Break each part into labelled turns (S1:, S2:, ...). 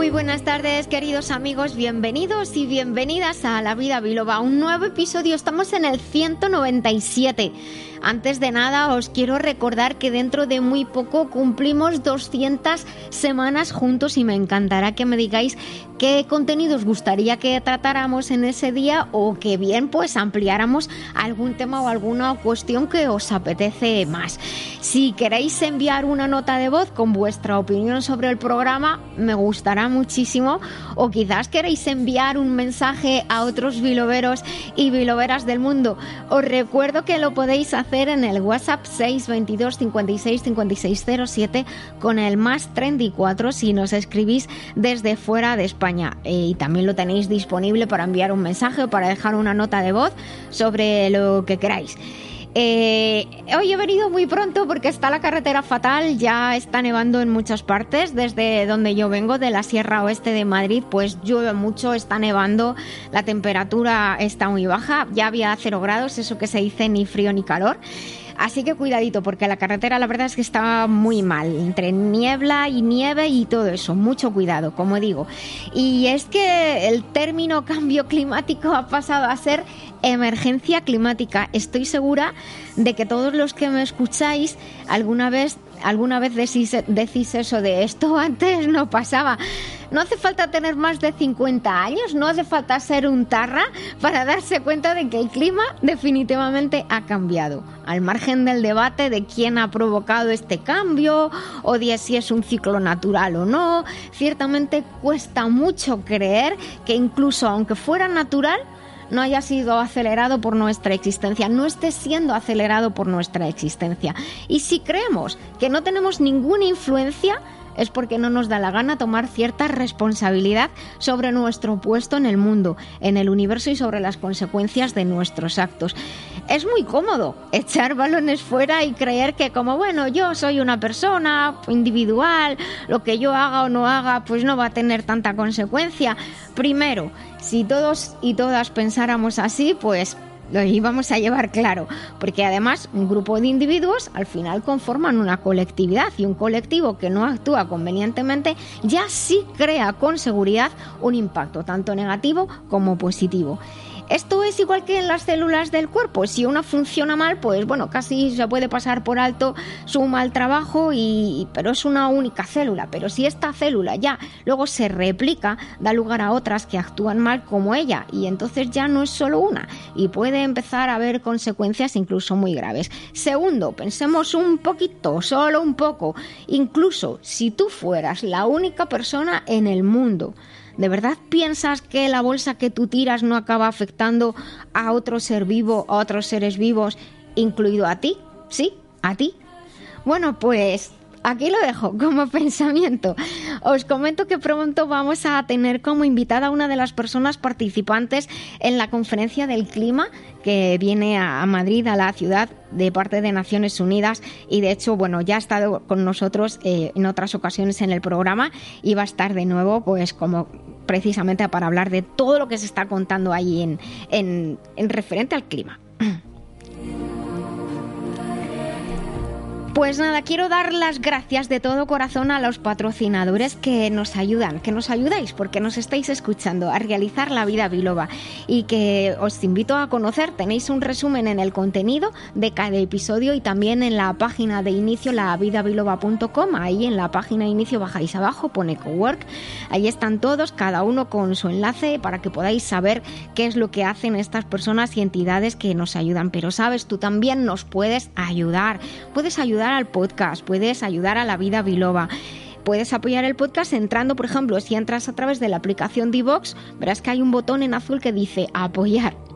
S1: Muy buenas tardes, queridos amigos, bienvenidos y bienvenidas a La Vida Biloba, un nuevo episodio, estamos en el 197. Antes de nada, os quiero recordar que dentro de muy poco cumplimos 200 semanas juntos y me encantará que me digáis qué contenidos gustaría que tratáramos en ese día o que bien pues ampliáramos algún tema o alguna cuestión que os apetece más. Si queréis enviar una nota de voz con vuestra opinión sobre el programa, me gustará muchísimo o quizás queréis enviar un mensaje a otros biloveros y biloveras del mundo. Os recuerdo que lo podéis hacer en el WhatsApp 622 56 5607 con el más 34 si nos escribís desde fuera de España. Eh, y también lo tenéis disponible para enviar un mensaje o para dejar una nota de voz sobre lo que queráis. Eh, hoy he venido muy pronto porque está la carretera fatal, ya está nevando en muchas partes, desde donde yo vengo, de la Sierra Oeste de Madrid, pues llueve mucho, está nevando, la temperatura está muy baja, ya había cero grados, eso que se dice ni frío ni calor. Así que cuidadito, porque la carretera la verdad es que está muy mal, entre niebla y nieve y todo eso, mucho cuidado, como digo. Y es que el término cambio climático ha pasado a ser emergencia climática. Estoy segura de que todos los que me escucháis alguna vez alguna vez decís, decís, eso de esto antes no pasaba. No hace falta tener más de 50 años, no hace falta ser un tarra para darse cuenta de que el clima definitivamente ha cambiado. Al margen del debate de quién ha provocado este cambio o de si es un ciclo natural o no, ciertamente cuesta mucho creer que incluso aunque fuera natural, no haya sido acelerado por nuestra existencia, no esté siendo acelerado por nuestra existencia. Y si creemos que no tenemos ninguna influencia, es porque no nos da la gana tomar cierta responsabilidad sobre nuestro puesto en el mundo, en el universo y sobre las consecuencias de nuestros actos. Es muy cómodo echar balones fuera y creer que como, bueno, yo soy una persona individual, lo que yo haga o no haga, pues no va a tener tanta consecuencia. Primero, si todos y todas pensáramos así, pues lo íbamos a llevar claro, porque además un grupo de individuos al final conforman una colectividad y un colectivo que no actúa convenientemente ya sí crea con seguridad un impacto tanto negativo como positivo. Esto es igual que en las células del cuerpo. Si una funciona mal, pues bueno, casi se puede pasar por alto su mal trabajo, y, pero es una única célula. Pero si esta célula ya luego se replica, da lugar a otras que actúan mal como ella, y entonces ya no es solo una, y puede empezar a haber consecuencias incluso muy graves. Segundo, pensemos un poquito, solo un poco, incluso si tú fueras la única persona en el mundo ¿De verdad piensas que la bolsa que tú tiras no acaba afectando a otro ser vivo, a otros seres vivos, incluido a ti? ¿Sí? ¿A ti? Bueno, pues aquí lo dejo como pensamiento. Os comento que pronto vamos a tener como invitada a una de las personas participantes en la conferencia del clima que viene a Madrid, a la ciudad, de parte de Naciones Unidas. Y de hecho, bueno, ya ha estado con nosotros eh, en otras ocasiones en el programa y va a estar de nuevo, pues como precisamente para hablar de todo lo que se está contando ahí en, en, en referente al clima. Pues nada, quiero dar las gracias de todo corazón a los patrocinadores que nos ayudan, que nos ayudáis porque nos estáis escuchando a realizar la vida biloba y que os invito a conocer. Tenéis un resumen en el contenido de cada episodio y también en la página de inicio lavidabiloba.com. Ahí en la página de inicio bajáis abajo, pone cowork. Ahí están todos, cada uno con su enlace para que podáis saber qué es lo que hacen estas personas y entidades que nos ayudan. Pero sabes, tú también nos puedes ayudar. Puedes ayudar al podcast, puedes ayudar a la vida biloba. Puedes apoyar el podcast entrando, por ejemplo, si entras a través de la aplicación Divox, verás que hay un botón en azul que dice apoyar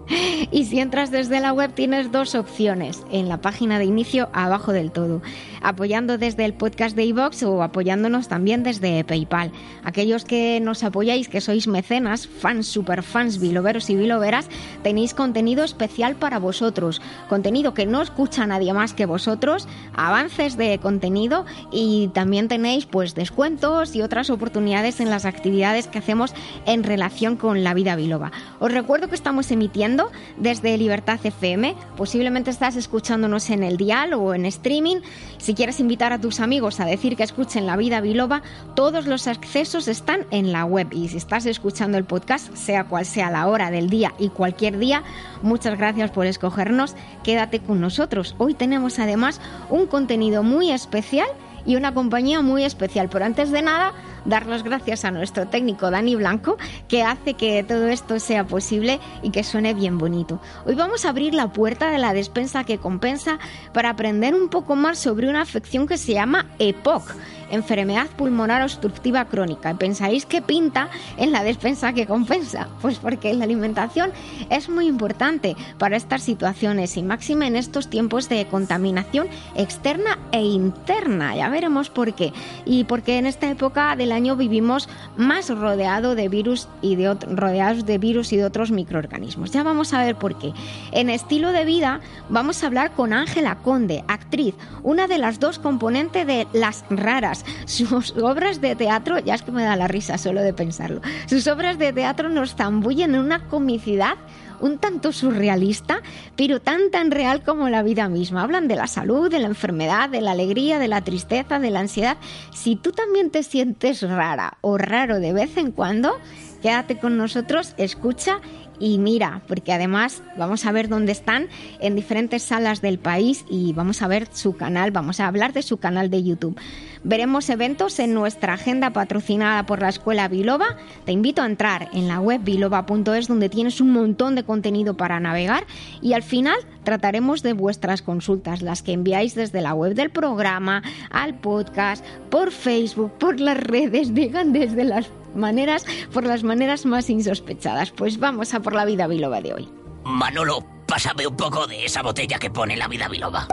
S1: Y si entras desde la web tienes dos opciones en la página de inicio abajo del todo, apoyando desde el podcast de iVox o apoyándonos también desde PayPal. Aquellos que nos apoyáis, que sois mecenas, fans, super fans, biloveros y biloveras, tenéis contenido especial para vosotros, contenido que no escucha nadie más que vosotros, avances de contenido y también tenéis pues descuentos y otras oportunidades en las actividades que hacemos en relación con la vida biloba. Os recuerdo que estamos emitiendo desde Libertad FM. Posiblemente estás escuchándonos en el dial o en streaming. Si quieres invitar a tus amigos a decir que escuchen La Vida Biloba, todos los accesos están en la web. Y si estás escuchando el podcast, sea cual sea la hora del día y cualquier día, muchas gracias por escogernos. Quédate con nosotros. Hoy tenemos además un contenido muy especial y una compañía muy especial. Pero antes de nada, dar las gracias a nuestro técnico Dani Blanco, que hace que todo esto sea posible y que suene bien bonito. Hoy vamos a abrir la puerta de la despensa que compensa para aprender un poco más sobre una afección que se llama EPOC enfermedad pulmonar obstructiva crónica. ¿Pensáis que pinta en la despensa que compensa? Pues porque la alimentación es muy importante para estas situaciones y máxima en estos tiempos de contaminación externa e interna. Ya veremos por qué. Y porque en esta época del año vivimos más rodeado de virus y de rodeados de virus y de otros microorganismos. Ya vamos a ver por qué. En estilo de vida vamos a hablar con Ángela Conde, actriz, una de las dos componentes de Las Raras sus obras de teatro, ya es que me da la risa solo de pensarlo, sus obras de teatro nos zambullen en una comicidad un tanto surrealista, pero tan tan real como la vida misma. Hablan de la salud, de la enfermedad, de la alegría, de la tristeza, de la ansiedad. Si tú también te sientes rara o raro de vez en cuando, quédate con nosotros, escucha y mira, porque además vamos a ver dónde están en diferentes salas del país y vamos a ver su canal, vamos a hablar de su canal de YouTube. Veremos eventos en nuestra agenda patrocinada por la Escuela Biloba. Te invito a entrar en la web biloba.es donde tienes un montón de contenido para navegar y al final trataremos de vuestras consultas, las que enviáis desde la web del programa, al podcast, por Facebook, por las redes, digan desde las maneras, por las maneras más insospechadas. Pues vamos a por la vida biloba de hoy.
S2: Manolo, pásame un poco de esa botella que pone la vida biloba.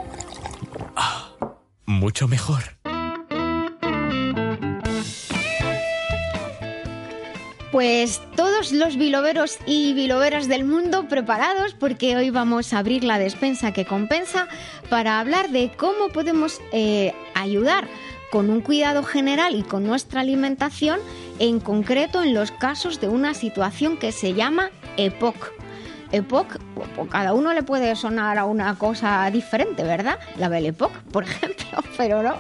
S3: Ah, mucho mejor.
S1: Pues todos los biloberos y biloberas del mundo preparados porque hoy vamos a abrir la despensa que compensa para hablar de cómo podemos eh, ayudar con un cuidado general y con nuestra alimentación en concreto en los casos de una situación que se llama EPOC. EPOC, cada uno le puede sonar a una cosa diferente, ¿verdad? La Belle EPOC, por ejemplo, pero no.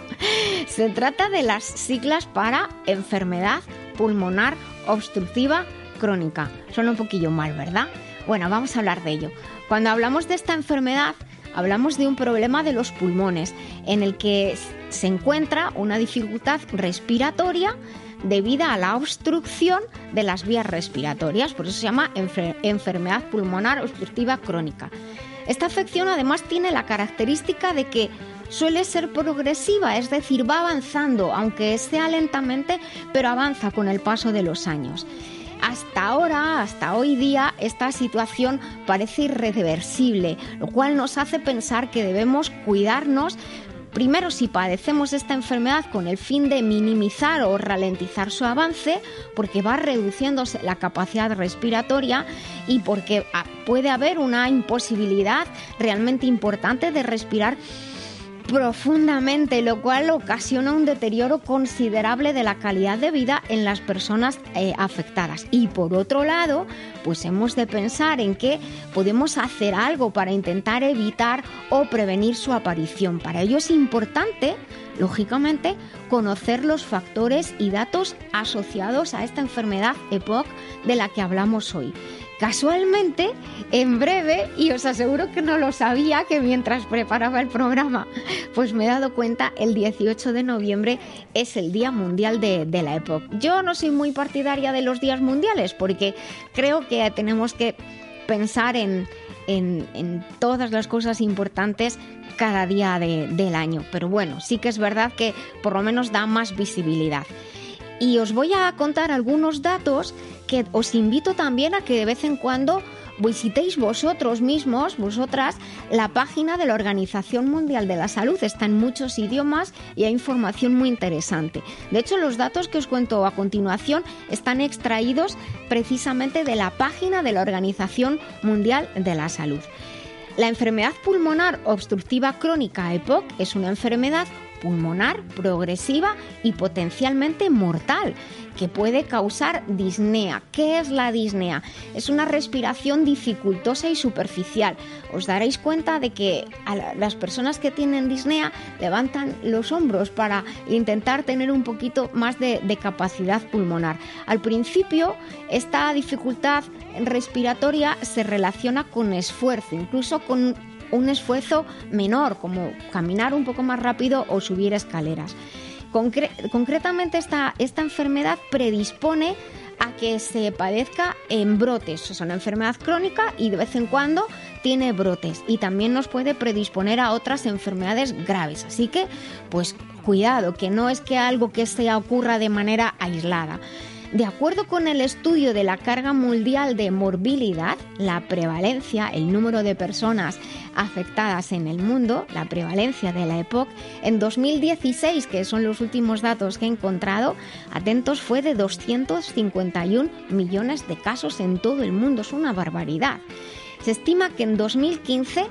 S1: Se trata de las siglas para enfermedad pulmonar obstructiva crónica. Suena un poquillo mal, ¿verdad? Bueno, vamos a hablar de ello. Cuando hablamos de esta enfermedad, hablamos de un problema de los pulmones, en el que se encuentra una dificultad respiratoria debida a la obstrucción de las vías respiratorias, por eso se llama enfermedad pulmonar obstructiva crónica. Esta afección además tiene la característica de que suele ser progresiva, es decir, va avanzando, aunque sea lentamente, pero avanza con el paso de los años. Hasta ahora, hasta hoy día, esta situación parece irreversible, lo cual nos hace pensar que debemos cuidarnos Primero, si padecemos esta enfermedad con el fin de minimizar o ralentizar su avance, porque va reduciéndose la capacidad respiratoria y porque ah, puede haber una imposibilidad realmente importante de respirar profundamente, lo cual ocasiona un deterioro considerable de la calidad de vida en las personas eh, afectadas. Y por otro lado, pues hemos de pensar en que podemos hacer algo para intentar evitar o prevenir su aparición. Para ello es importante, lógicamente, conocer los factores y datos asociados a esta enfermedad EPOC de la que hablamos hoy. Casualmente, en breve, y os aseguro que no lo sabía, que mientras preparaba el programa, pues me he dado cuenta, el 18 de noviembre es el Día Mundial de, la época. Yo no soy muy partidaria de los días mundiales porque creo que tenemos que pensar en, todas las cosas importantes cada día del año. Pero bueno, sí que es verdad que por lo menos da más visibilidad. Y os voy a contar algunos datos que os invito también a que de vez en cuando visitéis vosotros mismos, vosotras, la página de la Organización Mundial de la Salud. Está en muchos idiomas y hay información muy interesante. De hecho, los datos que os cuento a continuación están extraídos precisamente de la página de la Organización Mundial de la Salud. La enfermedad pulmonar obstructiva crónica EPOC es una enfermedad pulmonar progresiva y potencialmente mortal que puede causar disnea. ¿Qué es la disnea? Es una respiración dificultosa y superficial. Os daréis cuenta de que las personas que tienen disnea levantan los hombros para intentar tener un poquito más de, de capacidad pulmonar. Al principio, esta dificultad respiratoria se relaciona con esfuerzo, incluso con un esfuerzo menor, como caminar un poco más rápido o subir escaleras. Concretamente esta, esta enfermedad predispone a que se padezca en brotes. Es una enfermedad crónica y de vez en cuando tiene brotes y también nos puede predisponer a otras enfermedades graves. Así que, pues cuidado, que no es que algo que se ocurra de manera aislada. De acuerdo con el estudio de la carga mundial de morbilidad, la prevalencia, el número de personas afectadas en el mundo, la prevalencia de la EPOC, en 2016, que son los últimos datos que he encontrado, atentos, fue de 251 millones de casos en todo el mundo. Es una barbaridad. Se estima que en 2015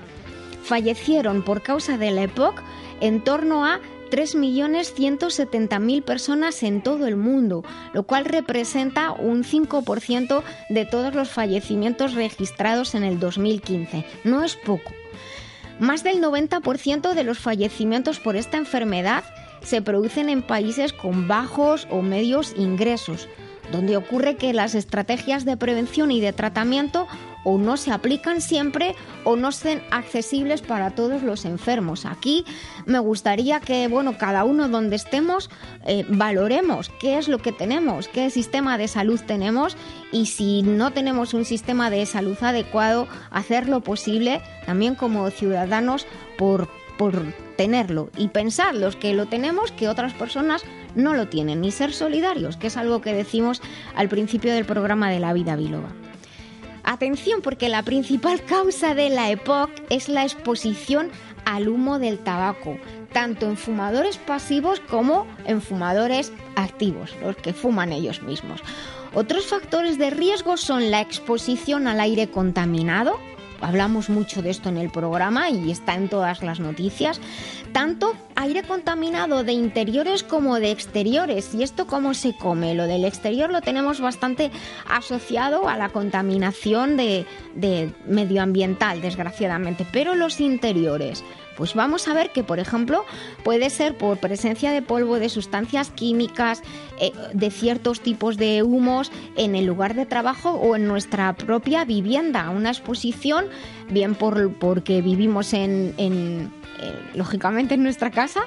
S1: fallecieron por causa de la EPOC en torno a 3.170.000 personas en todo el mundo, lo cual representa un 5% de todos los fallecimientos registrados en el 2015. No es poco. Más del 90% de los fallecimientos por esta enfermedad se producen en países con bajos o medios ingresos, donde ocurre que las estrategias de prevención y de tratamiento o no se aplican siempre o no son accesibles para todos los enfermos. Aquí me gustaría que, bueno, cada uno donde estemos eh, valoremos qué es lo que tenemos, qué sistema de salud tenemos y si no tenemos un sistema de salud adecuado, hacer lo posible también como ciudadanos por, por tenerlo y pensar los que lo tenemos que otras personas no lo tienen y ser solidarios, que es algo que decimos al principio del programa de la vida biloba. Atención porque la principal causa de la EPOC es la exposición al humo del tabaco, tanto en fumadores pasivos como en fumadores activos, los que fuman ellos mismos. Otros factores de riesgo son la exposición al aire contaminado, hablamos mucho de esto en el programa y está en todas las noticias, tanto aire contaminado de interiores como de exteriores. ¿Y esto cómo se come? Lo del exterior lo tenemos bastante asociado a la contaminación de, medioambiental, desgraciadamente, pero los interiores, pues vamos a ver que, por ejemplo, puede ser por presencia de polvo, de sustancias químicas, eh, de ciertos tipos de humos en el lugar de trabajo o en nuestra propia vivienda. Una exposición, bien por, porque vivimos en, eh, lógicamente en nuestra casa,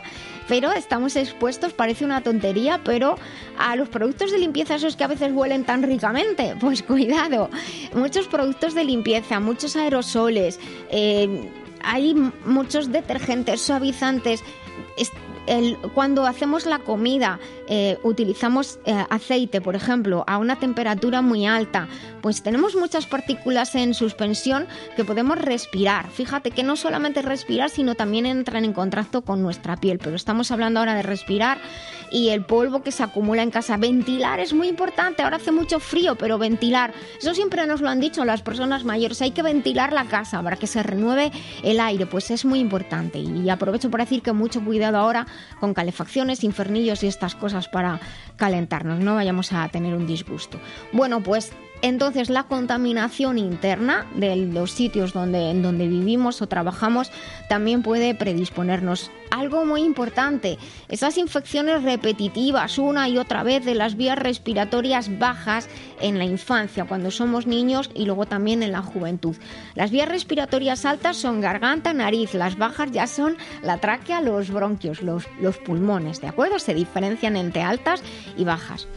S1: pero estamos expuestos, parece una tontería, pero a los productos de limpieza, esos que a veces huelen tan ricamente, pues cuidado, muchos productos de limpieza, muchos aerosoles, eh, hay muchos detergentes, suavizantes. Cuando hacemos la comida, eh, utilizamos eh, aceite, por ejemplo, a una temperatura muy alta, pues tenemos muchas partículas en suspensión que podemos respirar. Fíjate que no solamente respirar, sino también entran en contacto con nuestra piel. Pero estamos hablando ahora de respirar y el polvo que se acumula en casa. Ventilar es muy importante. Ahora hace mucho frío, pero ventilar. Eso siempre nos lo han dicho las personas mayores. Hay que ventilar la casa para que se renueve el aire. Pues es muy importante. Y aprovecho para decir que mucho cuidado ahora con calefacciones, infernillos y estas cosas para calentarnos. No vayamos a tener un disgusto. Bueno, pues entonces la contaminación interna de los sitios donde, donde vivimos o trabajamos también puede predisponernos. Algo muy importante, esas infecciones repetitivas una y otra vez de las vías respiratorias bajas en la infancia, cuando somos niños y luego también en la juventud. Las vías respiratorias altas son garganta, nariz, las bajas ya son la tráquea, los bronquios, los, los pulmones, ¿de acuerdo? Se diferencian entre altas y bajas.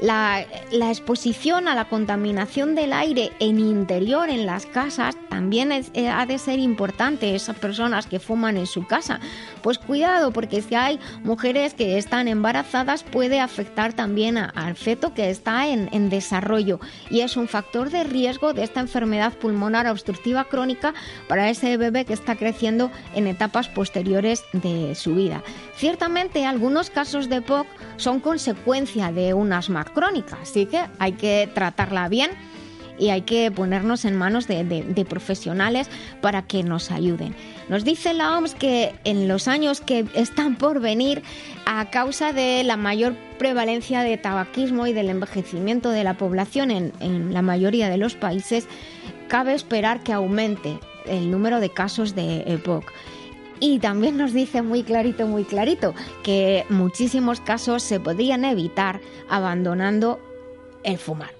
S1: La, exposición a la contaminación del aire en interior, en las casas, también eh, ha de ser importante. Esas personas que fuman en su casa, pues cuidado, porque si hay mujeres que están embarazadas, puede afectar también al feto que está en, en desarrollo y es un factor de riesgo de esta enfermedad pulmonar obstructiva crónica para ese bebé que está creciendo en etapas posteriores de su vida. Ciertamente, algunos casos de POC son consecuencia de un asma crónica, así que hay que tratarla bien y hay que ponernos en manos de, profesionales para que nos ayuden. Nos dice la OMS que en los años que están por venir, a causa de la mayor prevalencia de tabaquismo y del envejecimiento de la población en, en la mayoría de los países, cabe esperar que aumente el número de casos de EPOC. Y también nos dice muy clarito, muy clarito, que muchísimos casos se podrían evitar abandonando el fumar.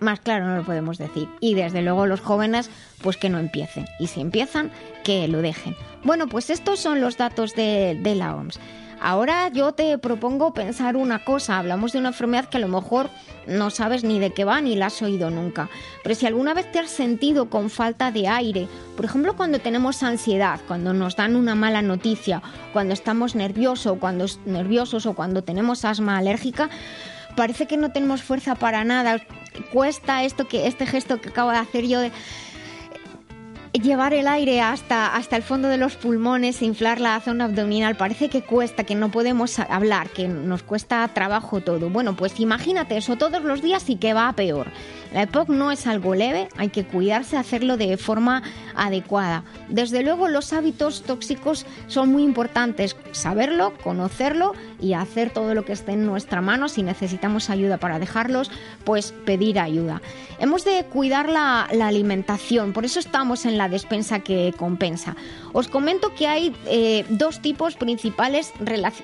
S1: Más claro no lo podemos decir. Y desde luego los jóvenes, pues que no empiecen. Y si empiezan, que lo dejen. Bueno, pues estos son los datos de, la OMS. Ahora yo te propongo pensar una cosa. Hablamos de una enfermedad que a lo mejor no sabes ni de qué va ni la has oído nunca. Pero si alguna vez te has sentido con falta de aire, por ejemplo cuando tenemos ansiedad, cuando nos dan una mala noticia, cuando estamos nerviosos, cuando nerviosos o cuando tenemos asma alérgica, parece que no tenemos fuerza para nada. Cuesta esto que este gesto que acabo de hacer yo de llevar el aire hasta, hasta el fondo de los pulmones, inflar la zona abdominal, parece que cuesta, que no podemos hablar, que nos cuesta trabajo todo. Bueno, pues imagínate eso todos los días y que va a peor. La EPOC no es algo leve, hay que cuidarse, hacerlo de forma adecuada. Desde luego los hábitos tóxicos son muy importantes, saberlo, conocerlo y hacer todo lo que esté en nuestra mano. Si necesitamos ayuda para dejarlos, pues pedir ayuda. Hemos de cuidar la, alimentación, por eso estamos en la despensa que compensa. Os comento que hay eh, dos tipos principales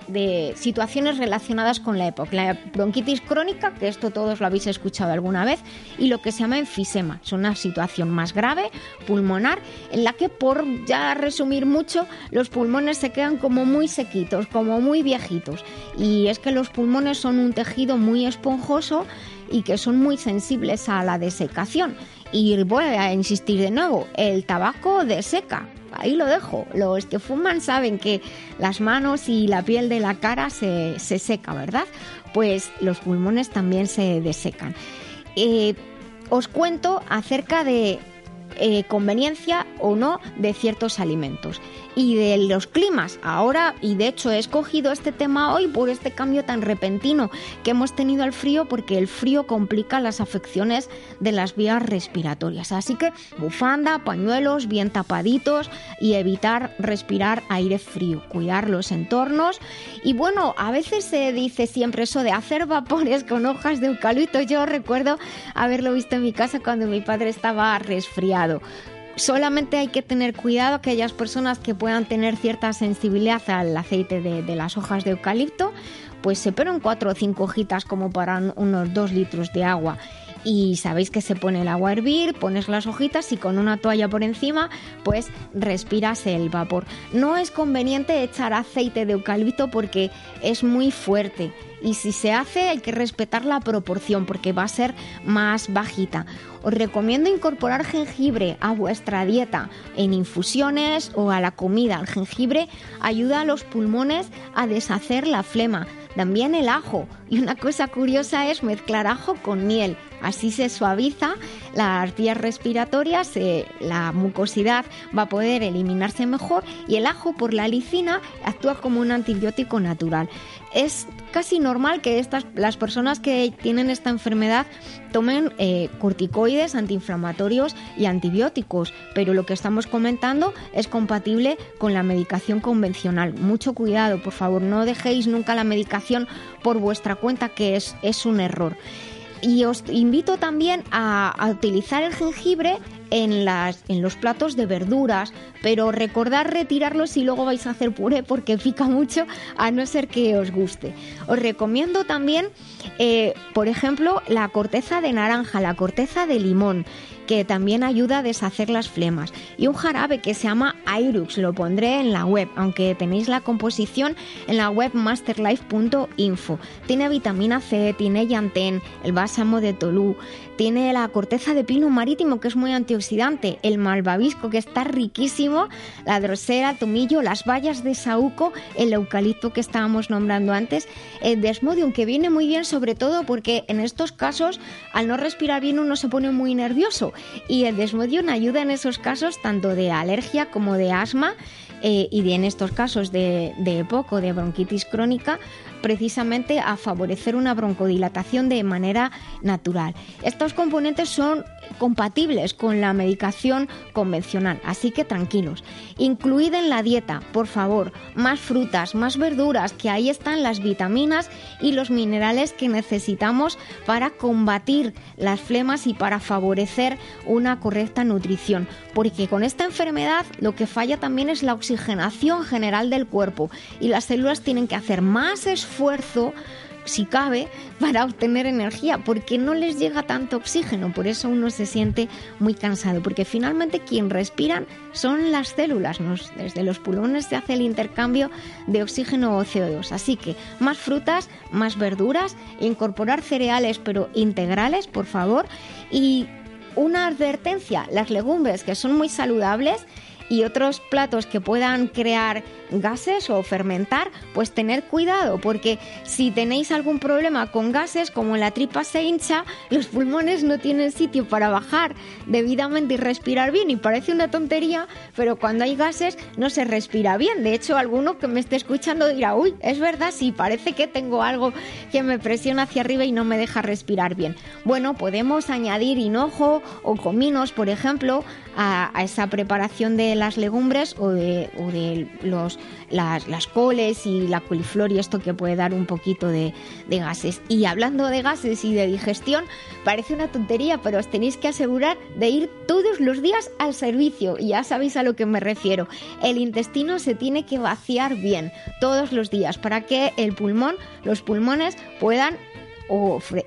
S1: de situaciones relacionadas con la EPOC. La bronquitis crónica, que esto todos lo habéis escuchado alguna vez, y lo que se llama enfisema. Es una situación más grave, pulmonar, en la que, por ya resumir mucho, los pulmones se quedan como muy sequitos, como muy viejitos. Y es que los pulmones son un tejido muy esponjoso y que son muy sensibles a la desecación. Y voy a insistir de nuevo, el tabaco deseca. Ahí lo dejo. Los que fuman saben que las manos y la piel de la cara se, se seca, ¿verdad? Pues los pulmones también se desecan. Eh, os cuento acerca de eh, conveniencia o no de ciertos alimentos y de los climas. Ahora, y de hecho he escogido este tema hoy por este cambio tan repentino que hemos tenido al frío, porque el frío complica las afecciones de las vías respiratorias. Así que bufanda, pañuelos, bien tapaditos y evitar respirar aire frío, cuidar los entornos. Y bueno, a veces se dice siempre eso de hacer vapores con hojas de eucalipto. Yo recuerdo haberlo visto en mi casa cuando mi padre estaba resfriado solamente hay que tener cuidado aquellas personas que puedan tener cierta sensibilidad al aceite de, las hojas de eucalipto, pues se en cuatro o cinco hojitas como para unos dos litros de agua y sabéis que se pone el agua a hervir, pones las hojitas y con una toalla por encima pues respiras el vapor. No es conveniente echar aceite de eucalipto porque es muy fuerte y si se hace hay que respetar la proporción porque va a ser más bajita. Os recomiendo incorporar jengibre a vuestra dieta en infusiones o a la comida. El jengibre ayuda a los pulmones a deshacer la flema. También el ajo. Y una cosa curiosa es mezclar ajo con miel. Así se suaviza las vías respiratorias, eh, la mucosidad va a poder eliminarse mejor y el ajo por la licina actúa como un antibiótico natural. Es casi normal que estas, las personas que tienen esta enfermedad tomen eh, corticoides, antiinflamatorios y antibióticos, pero lo que estamos comentando es compatible con la medicación convencional. Mucho cuidado, por favor, no dejéis nunca la medicación por vuestra cuenta, que es, es un error. Y os invito también a, utilizar el jengibre en, las, en los platos de verduras, pero recordad retirarlo si luego vais a hacer puré porque pica mucho, a no ser que os guste. Os recomiendo también, eh, por ejemplo, la corteza de naranja, la corteza de limón que también ayuda a deshacer las flemas. Y un jarabe que se llama Irux, lo pondré en la web, aunque tenéis la composición en la web masterlife.info. Tiene vitamina C, tiene llantén, el bálsamo de Tolú, tiene la corteza de pino marítimo que es muy antioxidante, el malvavisco que está riquísimo, la drosera, tomillo, las bayas de saúco, el eucalipto que estábamos nombrando antes, el desmodium que viene muy bien sobre todo porque en estos casos al no respirar bien uno se pone muy nervioso. Y el desmodium ayuda en esos casos tanto de alergia como de asma eh, y en estos casos de, de EPOC de bronquitis crónica precisamente a favorecer una broncodilatación de manera natural. Estos componentes son compatibles con la medicación convencional, así que tranquilos. Incluid en la dieta, por favor, más frutas, más verduras, que ahí están las vitaminas y los minerales que necesitamos para combatir las flemas y para favorecer una correcta nutrición, porque con esta enfermedad lo que falla también es la oxigenación general del cuerpo y las células tienen que hacer más esfuerzo si cabe, para obtener energía, porque no les llega tanto oxígeno, por eso uno se siente muy cansado, porque finalmente quien respiran son las células, desde los pulmones se hace el intercambio de oxígeno o CO2, así que más frutas, más verduras, incorporar cereales pero integrales, por favor, y una advertencia, las legumbres que son muy saludables, y otros platos que puedan crear gases o fermentar, pues tener cuidado, porque si tenéis algún problema con gases, como la tripa se hincha, los pulmones no tienen sitio para bajar debidamente y respirar bien. Y parece una tontería, pero cuando hay gases no se respira bien. De hecho, alguno que me esté escuchando dirá, uy, es verdad, sí, parece que tengo algo que me presiona hacia arriba y no me deja respirar bien. Bueno, podemos añadir hinojo o cominos, por ejemplo, a, esa preparación de las legumbres o de, o de los las, coles y la coliflor y esto que puede dar un poquito de, de gases. Y hablando de gases y de digestión, parece una tontería, pero os tenéis que asegurar de ir todos los días al servicio. Y ya sabéis a lo que me refiero. El intestino se tiene que vaciar bien todos los días para que el pulmón, los pulmones puedan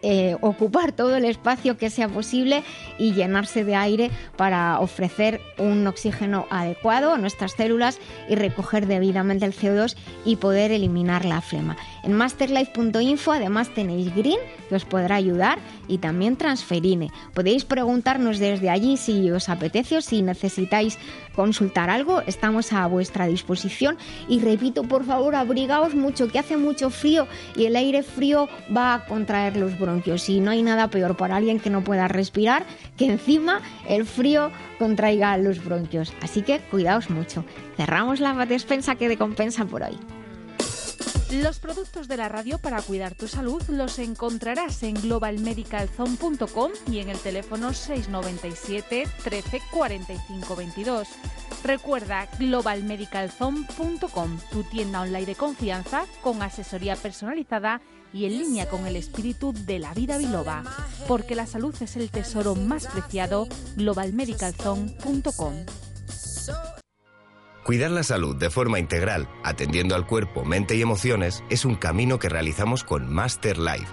S1: eh, ocupar todo el espacio que sea posible y llenarse de aire para ofrecer un oxígeno adecuado a nuestras células y recoger debidamente el CO2 y poder eliminar la flema. En masterlife.info además tenéis Green que os podrá ayudar y también Transferine. Podéis preguntarnos desde allí si os apetece o si necesitáis consultar algo, estamos a vuestra disposición y repito, por favor, abrigaos mucho que hace mucho frío y el aire frío va a contraer los bronquios y no hay nada peor para alguien que no pueda respirar que encima el frío contraiga los bronquios. Así que cuidaos mucho. Cerramos la despensa que de compensa por hoy.
S4: Los productos de la radio para cuidar tu salud los encontrarás en globalmedicalzone.com y en el teléfono 697 13 45 22. Recuerda globalmedicalzone.com, tu tienda online de confianza con asesoría personalizada y en línea con el espíritu de la vida biloba, porque la salud es el tesoro más preciado, globalmedicalzone.com.
S5: Cuidar la salud de forma integral, atendiendo al cuerpo, mente y emociones, es un camino que realizamos con Master Life.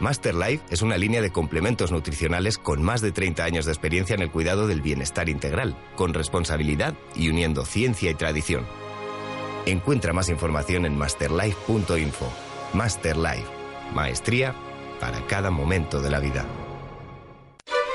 S5: Master Life es una línea de complementos nutricionales con más de 30 años de experiencia en el cuidado del bienestar integral, con responsabilidad y uniendo ciencia y tradición. Encuentra más información en masterlife.info. Master Life, maestría para cada momento de la vida.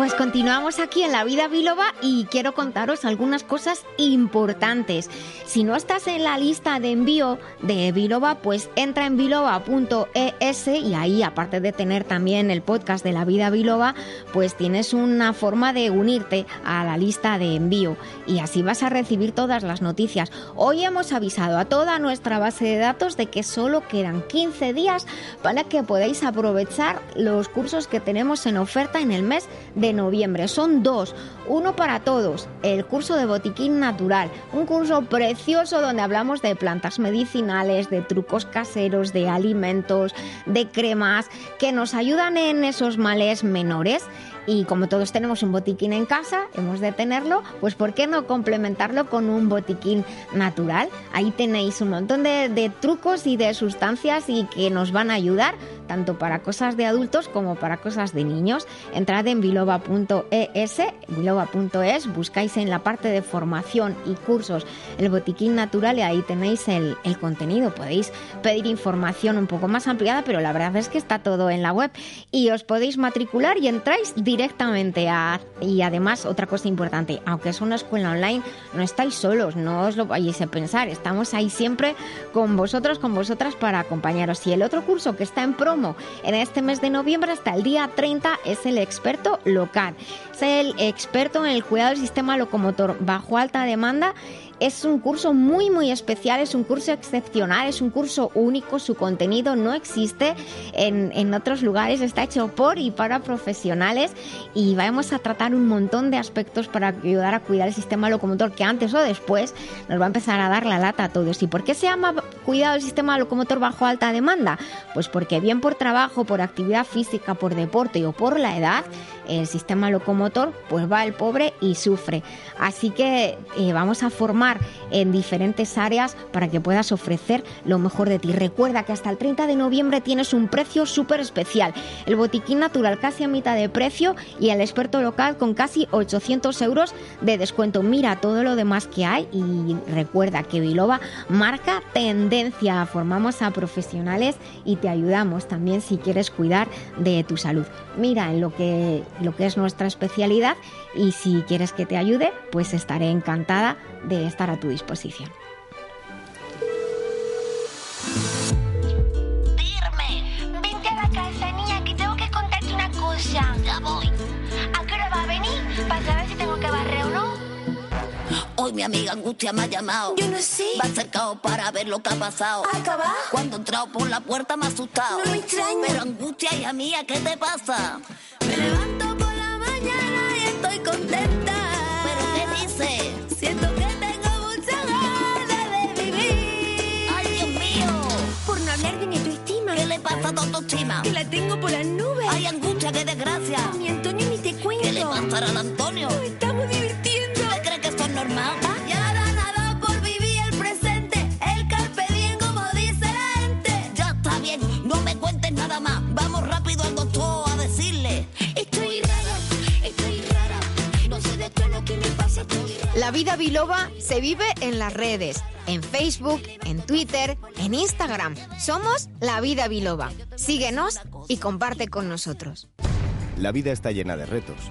S1: Pues continuamos aquí en La Vida Biloba y quiero contaros algunas cosas importantes. Si no estás en la lista de envío de Biloba, pues entra en biloba.es y ahí, aparte de tener también el podcast de La Vida Biloba, pues tienes una forma de unirte a la lista de envío y así vas a recibir todas las noticias. Hoy hemos avisado a toda nuestra base de datos de que solo quedan 15 días para que podáis aprovechar los cursos que tenemos en oferta en el mes de noviembre. Son dos, uno para todos, el curso de botiquín natural, un curso precioso donde hablamos de plantas medicinales, de trucos caseros, de alimentos, de cremas que nos ayudan en esos males menores. Y como todos tenemos un botiquín en casa, hemos de tenerlo, pues ¿por qué no complementarlo con un botiquín natural? Ahí tenéis un montón de, de trucos y de sustancias y que nos van a ayudar tanto para cosas de adultos como para cosas de niños. Entrad en biloba.es, biloba.es, buscáis en la parte de formación y cursos el botiquín natural y ahí tenéis el, el contenido. Podéis pedir información un poco más ampliada, pero la verdad es que está todo en la web y os podéis matricular y entráis directamente a... Y además, otra cosa importante, aunque es una escuela online, no estáis solos, no os lo vayáis a pensar, estamos ahí siempre con vosotros, con vosotras para acompañaros. Y el otro curso que está en promo, en este mes de noviembre hasta el día 30 es el experto local. Es el experto en el cuidado del sistema locomotor bajo alta demanda es un curso muy muy especial, es un curso excepcional, es un curso único, su contenido no existe en, en, otros lugares, está hecho por y para profesionales y vamos a tratar un montón de aspectos para ayudar a cuidar el sistema locomotor que antes o después nos va a empezar a dar la lata a todos. ¿Y por qué se llama cuidado del sistema locomotor bajo alta demanda? Pues porque bien por trabajo, por actividad física, por deporte o por la edad, el sistema locomotor pues va el pobre y sufre. Así que eh, vamos a formar en diferentes áreas para que puedas ofrecer lo mejor de ti. Recuerda que hasta el 30 de noviembre tienes un precio súper especial. El botiquín natural casi a mitad de precio y el experto local con casi 800 euros de descuento. Mira todo lo demás que hay y recuerda que Biloba marca tendencia. Formamos a profesionales y te ayudamos también si quieres cuidar de tu salud. Mira en lo que, lo que es nuestra especialidad y si quieres que te ayude, pues estaré encantada de estar a tu disposición.
S6: Dirme, vente a la casa, niña, que tengo que contarte una cosa.
S2: Ya voy.
S6: ¿A qué hora va a venir? Para saber si tengo que barrer o no.
S2: Hoy mi amiga Angustia me ha llamado.
S6: Yo no sé.
S2: Me ha acercado para ver lo que ha pasado.
S6: ¿Acaba?
S2: Cuando he entrado por la puerta me ha asustado.
S6: No lo extraño.
S2: Pero Angustia, hija mía, ¿qué te pasa?
S6: Que la tengo por las nubes.
S2: ¡Ay, Angustia, qué desgracia!
S6: Mi Antonio ni te cuento.
S2: ¿Qué le pasará al Antonio?
S6: La
S1: vida biloba se vive en las redes, en Facebook, en Twitter, en Instagram. Somos La Vida Biloba. Síguenos y comparte con nosotros.
S5: La vida está llena de retos.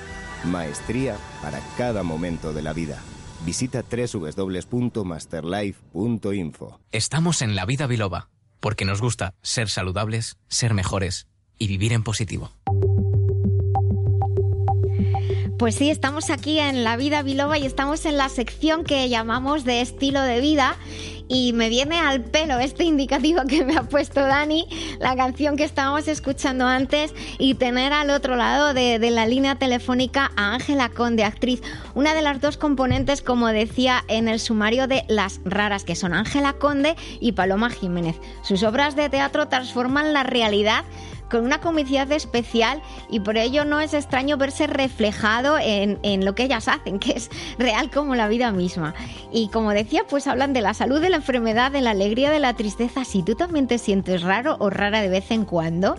S5: Maestría para cada momento de la vida. Visita www.masterlife.info.
S3: Estamos en la vida biloba, porque nos gusta ser saludables, ser mejores y vivir en positivo.
S1: Pues sí, estamos aquí en La Vida Biloba y estamos en la sección que llamamos de estilo de vida. Y me viene al pelo este indicativo que me ha puesto Dani, la canción que estábamos escuchando antes, y tener al otro lado de, la línea telefónica a Ángela Conde, actriz, una de las dos componentes, como decía en el sumario de Las Raras, que son Ángela Conde y Paloma Jiménez. Sus obras de teatro transforman la realidad con una comicidad especial y por ello no es extraño verse reflejado en, en lo que ellas hacen, que es real como la vida misma. Y como decía, pues hablan de la salud, de la enfermedad, de la alegría, de la tristeza. Si tú también te sientes raro o rara de vez en cuando,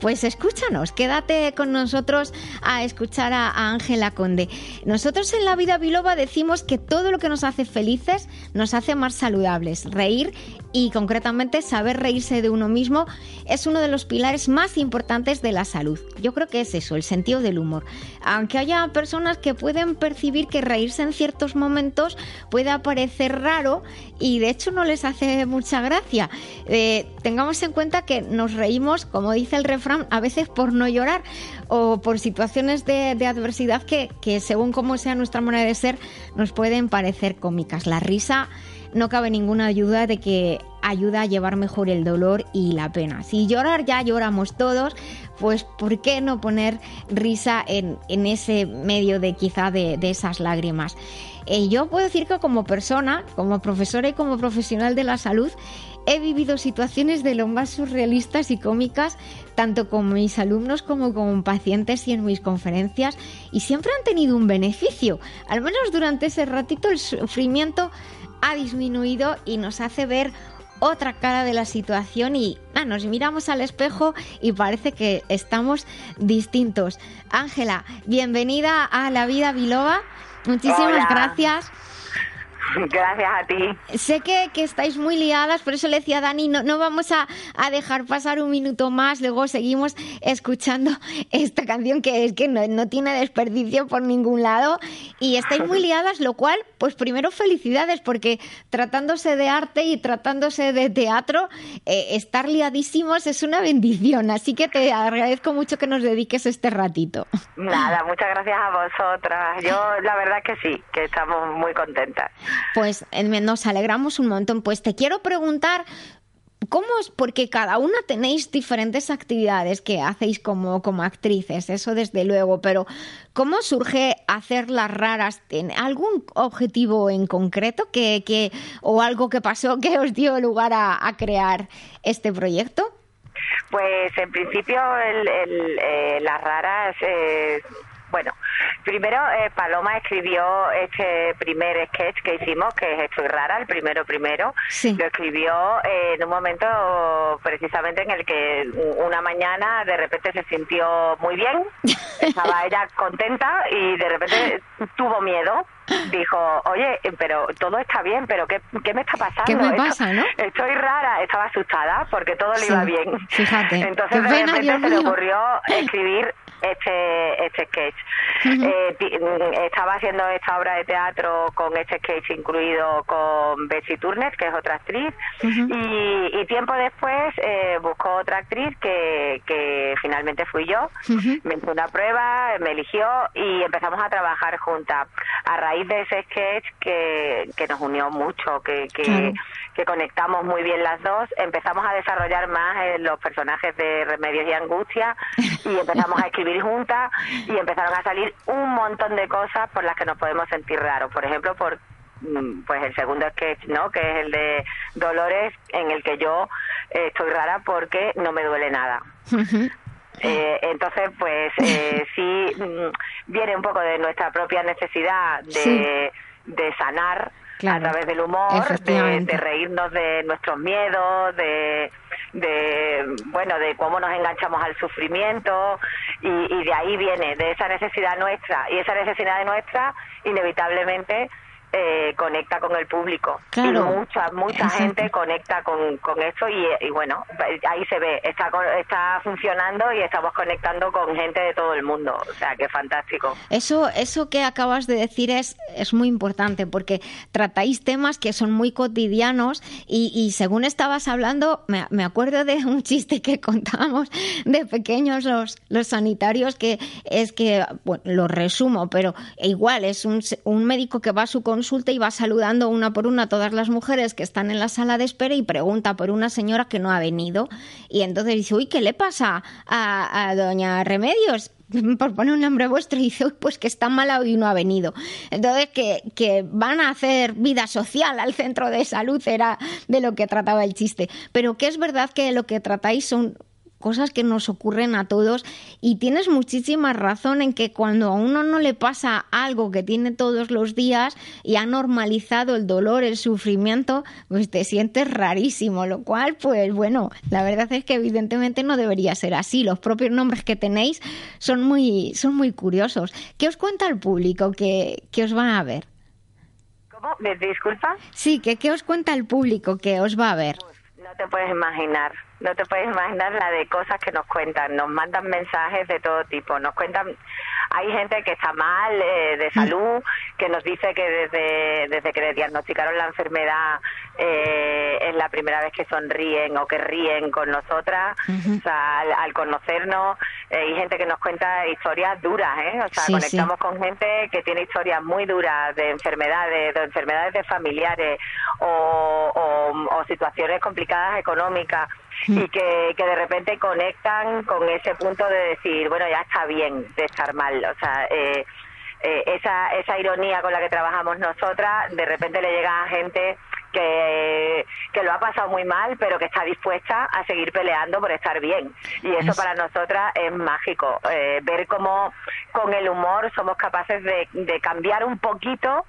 S1: pues escúchanos, quédate con nosotros a escuchar a Ángela Conde. Nosotros en la vida biloba decimos que todo lo que nos hace felices nos hace más saludables. Reír y concretamente saber reírse de uno mismo es uno de los pilares más importantes de la salud. Yo creo que es eso, el sentido del humor. Aunque haya personas que pueden percibir que reírse en ciertos momentos puede parecer raro y de hecho no les hace mucha gracia. Eh, tengamos en cuenta que nos reímos, como dice el refrán, a veces por no llorar o por situaciones de, de adversidad que, que según cómo sea nuestra manera de ser nos pueden parecer cómicas. La risa no cabe ninguna ayuda de que ayuda a llevar mejor el dolor y la pena. Si llorar ya lloramos todos, pues ¿por qué no poner risa en, en ese medio de quizá de, de esas lágrimas? Eh, yo puedo decir que como persona, como profesora y como profesional de la salud, he vivido situaciones de lo más surrealistas y cómicas, tanto con mis alumnos como con pacientes y en mis conferencias, y siempre han tenido un beneficio. Al menos durante ese ratito el sufrimiento ha disminuido y nos hace ver otra cara de la situación y ah, nos miramos al espejo y parece que estamos distintos. Ángela, bienvenida a La Vida Biloba. Muchísimas
S7: Hola.
S1: gracias.
S7: Gracias a ti.
S1: Sé que, que estáis muy liadas, por eso le decía a Dani, no, no vamos a, a dejar pasar un minuto más, luego seguimos escuchando esta canción que es que no, no tiene desperdicio por ningún lado y estáis muy liadas, lo cual, pues primero felicidades, porque tratándose de arte y tratándose de teatro, eh, estar liadísimos es una bendición, así que te agradezco mucho que nos dediques este ratito.
S7: Nada, muchas gracias a vosotras. Yo la verdad que sí, que estamos muy contentas.
S1: Pues eh, nos alegramos un montón. Pues te quiero preguntar, ¿cómo es? Porque cada una tenéis diferentes actividades que hacéis como, como actrices, eso desde luego, pero ¿cómo surge hacer las raras? ¿Tiene ¿Algún objetivo en concreto que, que, o algo que pasó que os dio lugar a, crear este proyecto?
S7: Pues en principio el, el, eh, las raras, eh, bueno, primero eh, Paloma escribió este primer sketch que hicimos, que es Estoy rara, el primero primero,
S1: Sí.
S7: lo escribió eh, en un momento precisamente en el que una mañana de repente se sintió muy bien, estaba ella contenta y de repente tuvo miedo. Dijo, oye, pero todo está bien, pero ¿qué, qué me está pasando?
S1: ¿Qué me
S7: Esto-
S1: pasa, no?
S7: Estoy rara, estaba asustada porque todo le
S1: Sí,
S7: iba bien.
S1: fíjate,
S7: Entonces de
S1: pena,
S7: repente
S1: Dios
S7: se le ocurrió escribir este este sketch. Eh, ti- mm, estaba haciendo esta obra de teatro con este sketch incluido con Betsy Turner, que es otra actriz, y, y tiempo después eh, buscó otra actriz que, que finalmente fui yo. Me hizo una prueba, me eligió y empezamos a trabajar juntas. A raíz de ese sketch que, que nos unió mucho, que, que conectamos muy bien las dos, empezamos a desarrollar más eh, los personajes de Remedios y Angustia y empezamos a escribir juntas y empezaron a salir un montón de cosas por las que nos podemos sentir raros. Por ejemplo, por mm, pues el segundo sketch, ¿no? Que es el de Dolores, en el que yo eh, estoy rara porque no me duele nada. Eh, entonces, pues eh, sí mm, viene un poco de nuestra propia necesidad de,
S1: Sí.
S7: de sanar
S1: Claro,
S7: a través del humor, de, de reírnos de nuestros miedos, de, de bueno, de cómo nos enganchamos al sufrimiento y, y de ahí viene, de esa necesidad nuestra. Y esa necesidad nuestra inevitablemente eh, conecta con el público
S1: Claro.
S7: y mucha mucha
S1: Exacto.
S7: gente conecta con, con esto y, y bueno ahí se ve está está funcionando y estamos conectando con gente de todo el mundo o sea que fantástico
S1: Eso, eso que acabas de decir es, es muy importante porque tratáis temas que son muy cotidianos y, y según estabas hablando, me, me acuerdo de un chiste que contábamos de pequeños los, los sanitarios que es que, bueno, lo resumo, pero igual es un, un médico que va a su consulta y va saludando una por una a todas las mujeres que están en la sala de espera y pregunta por una señora que no ha venido y entonces dice, uy, ¿qué le pasa a, a doña Remedios? por poner un nombre vuestro y dice, "Uy, pues que está mala y no ha venido. Entonces, que, que van a hacer vida social al centro de salud era de lo que trataba el chiste. Pero que es verdad que lo que tratáis son cosas que nos ocurren a todos y tienes muchísima razón en que cuando a uno no le pasa algo que tiene todos los días y ha normalizado el dolor, el sufrimiento, pues te sientes rarísimo, lo cual, pues bueno, la verdad es que evidentemente no debería ser así. Los propios nombres que tenéis son muy, son muy curiosos. ¿Qué os cuenta el público que, que os va a ver?
S7: ¿Cómo? ¿Me disculpa?
S1: Sí, que qué os cuenta el público que os va a ver.
S7: No te puedes imaginar, no te puedes imaginar la de cosas que nos cuentan. Nos mandan mensajes de todo tipo, nos cuentan hay gente que está mal eh, de salud, que nos dice que desde, desde que le diagnosticaron la enfermedad eh, es la primera vez que sonríen o que ríen con nosotras, o sea, al, conocernos. Eh, hay gente que nos cuenta historias duras, ¿eh? O sea, conectamos con gente que tiene historias muy duras de enfermedades, de enfermedades de familiares o, o situaciones complicadas económicas y que, que de repente conectan con ese punto de decir, bueno, ya está bien de estar mal. O sea, eh, eh, esa, esa ironía con la que trabajamos nosotras, de repente le llega a gente que, que lo ha pasado muy mal, pero que está dispuesta a seguir peleando por estar bien. Y eso para nosotras es mágico, eh, ver cómo con el humor somos capaces de, de cambiar un poquito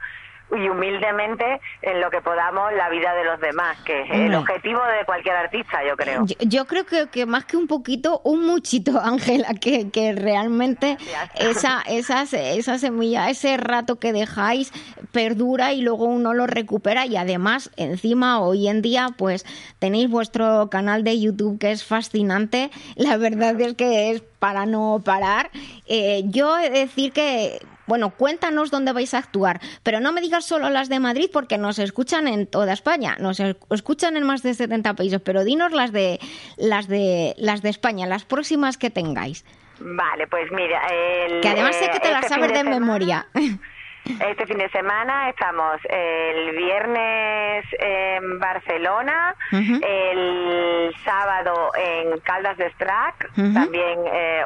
S7: y humildemente en lo que podamos la vida de los demás, que es el objetivo de cualquier artista, yo creo.
S1: Yo, creo que, que, más que un poquito, un muchito, Ángela, que, que realmente esa, esa, esa semilla, ese rato que dejáis perdura y luego uno lo recupera y además encima hoy en día pues tenéis vuestro canal de YouTube que es fascinante, la verdad es que es para no parar. Eh, yo he de decir que bueno, cuéntanos dónde vais a actuar, pero no me digas solo las de Madrid porque nos escuchan en toda España, nos escuchan en más de 70 países, pero dinos las de las de las de España, las próximas que tengáis.
S7: Vale, pues mira, el,
S1: que además sé que te las este sabes de memoria.
S7: Este fin de semana estamos el viernes en Barcelona, el sábado en Caldas de Strac, también eh,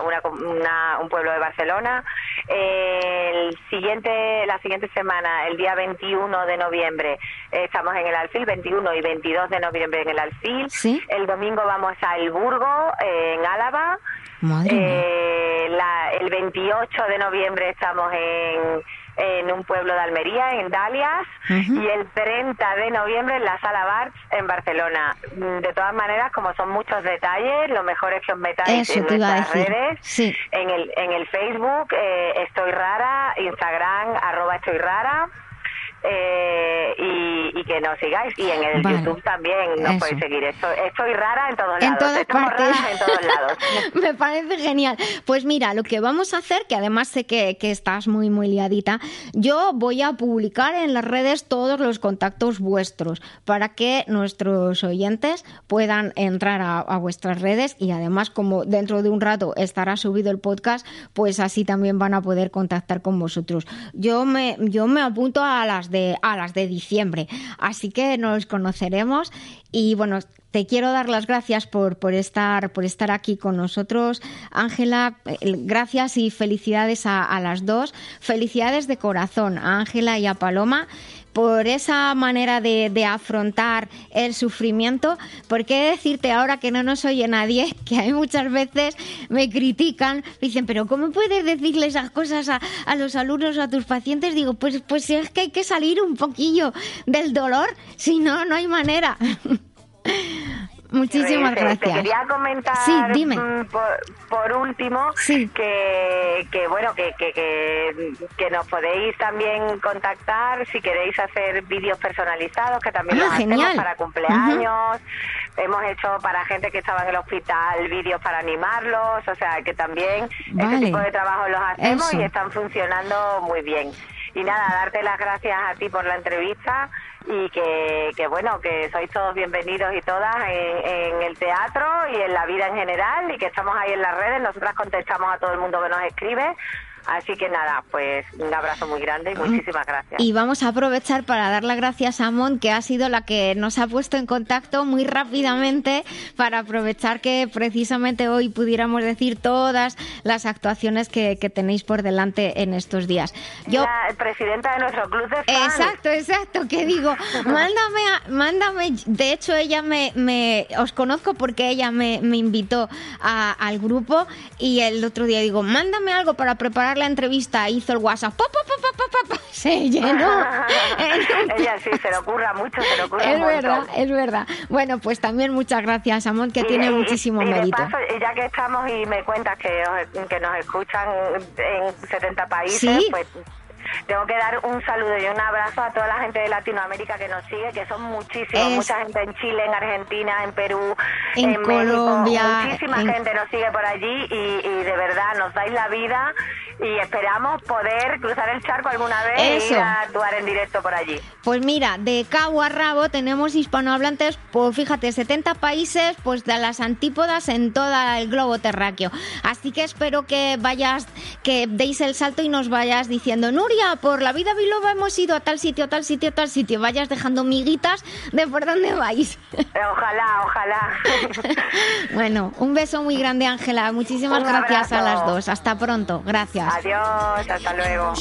S7: un pueblo de Barcelona. el siguiente, la siguiente semana, el día 21 de noviembre, estamos en el Alfil, 21 y 22 de noviembre en el Alfil. El domingo vamos a El Burgo, en Álava. Eh, el 28 de noviembre estamos en en un pueblo de Almería, en Dalias, y el 30 de noviembre en la Sala Barts en Barcelona. Mm, de todas maneras, como son muchos detalles, lo mejor es que os metáis en nuestras redes, en, el, en el Facebook, eh, Estoy Rara, Instagram, arroba Estoy Rara, eh, y, que nos sigáis. Y en el YouTube también nos podéis seguir. Estoy, estoy rara en todos lados. Todas partes. en todos lados.
S1: Me parece genial. Pues mira, lo que vamos a hacer, que además sé que, que, estás muy, muy liadita, yo voy a publicar en las redes todos los contactos vuestros para que nuestros oyentes puedan entrar a, a vuestras redes y además como dentro de un rato estará subido el podcast, pues así también van a poder contactar con vosotros. Yo me, yo me apunto a las a las de diciembre. Así que nos conoceremos y bueno, te quiero dar las gracias por, por, estar, por estar aquí con nosotros. Ángela, eh, gracias y felicidades a, a, las dos. Felicidades de corazón a Ángela y a Paloma por esa manera de, de, afrontar el sufrimiento, porque decirte ahora que no nos oye nadie, que hay muchas veces me critican, me dicen, pero ¿cómo puedes decirle esas cosas a, a los alumnos o a tus pacientes? Digo, pues, pues es que hay que salir un poquillo del dolor, si no, no hay manera. Muchísimas gracias. Te
S7: quería comentar mm, Por, último que, que, bueno que, que, que, nos podéis también contactar si queréis hacer vídeos personalizados que también ah, los hacemos para cumpleaños. Hemos hecho para gente que estaba en el hospital vídeos para animarlos, o sea que también ese tipo de trabajo los hacemos y están funcionando muy bien. Y nada, darte las gracias a ti por la entrevista y que, que, bueno, que sois todos bienvenidos y todas en, el teatro y en la vida en general y que estamos ahí en las redes. Nosotras contestamos a todo el mundo que nos escribe Así que nada, pues un abrazo muy grande y muchísimas gracias.
S1: Y vamos a aprovechar para dar las gracias a Mon, que ha sido la que nos ha puesto en contacto muy rápidamente para aprovechar que precisamente hoy pudiéramos decir todas las actuaciones que, que tenéis por delante en estos días.
S7: Yo, la presidenta de nuestro club de fans.
S1: Exacto, exacto, que digo, mándame, a, mándame, de hecho ella me, me, os conozco porque ella me, me invitó a, al grupo y el otro día digo, mándame algo para preparar la entrevista, hizo el WhatsApp, se llenó.
S7: ella sí, se le ocurra mucho, se le ocurra
S1: Es verdad, es verdad. Bueno, pues también muchas gracias, Amón, que tiene muchísimo
S7: y
S1: mérito.
S7: Paso, ya que estamos y me cuentas que, que nos escuchan en 70 países,
S1: ¿Sí?
S7: pues tengo que dar un saludo y un abrazo a toda la gente de Latinoamérica que nos sigue, que son muchísimos,
S1: Es-
S7: mucha gente en Chile, en Argentina, en Perú,
S1: En
S7: en,
S1: Colombia,
S7: México, muchísima
S1: en-
S7: gente nos sigue por allí y, y de verdad nos dais la vida y esperamos poder cruzar el charco alguna vez e
S1: Eso.
S7: ir a actuar en directo por allí.
S1: Pues mira, de cabo a rabo tenemos hispanohablantes, pues fíjate, 70 países, pues de las antípodas en todo el globo terráqueo. Así que espero que vayas, que deis el salto y nos vayas diciendo, Nuria, por la vida biloba hemos ido a tal sitio, a tal sitio, a tal sitio. Vayas dejando miguitas de por dónde vais.
S7: Ojalá, ojalá.
S1: bueno, un beso muy grande, Ángela. Muchísimas
S7: Un
S1: gracias a las dos. Hasta pronto. Gracias.
S7: Adiós, hasta luego.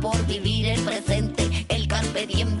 S2: Por vivir el presente. El carpe diem,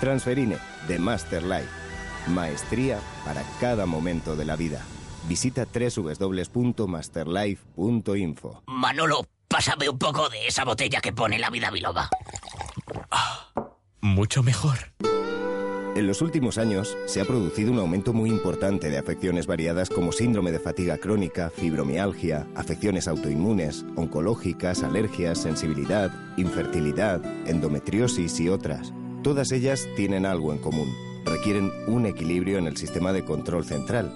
S5: Transferine de Master Life. Maestría para cada momento de la vida. Visita www.masterlife.info.
S8: Manolo, pásame un poco de esa botella que pone la vida biloba.
S3: Mucho mejor.
S5: En los últimos años se ha producido un aumento muy importante de afecciones variadas como síndrome de fatiga crónica, fibromialgia, afecciones autoinmunes, oncológicas, alergias, sensibilidad, infertilidad, endometriosis y otras. Todas ellas tienen algo en común. Requieren un equilibrio en el sistema de control central.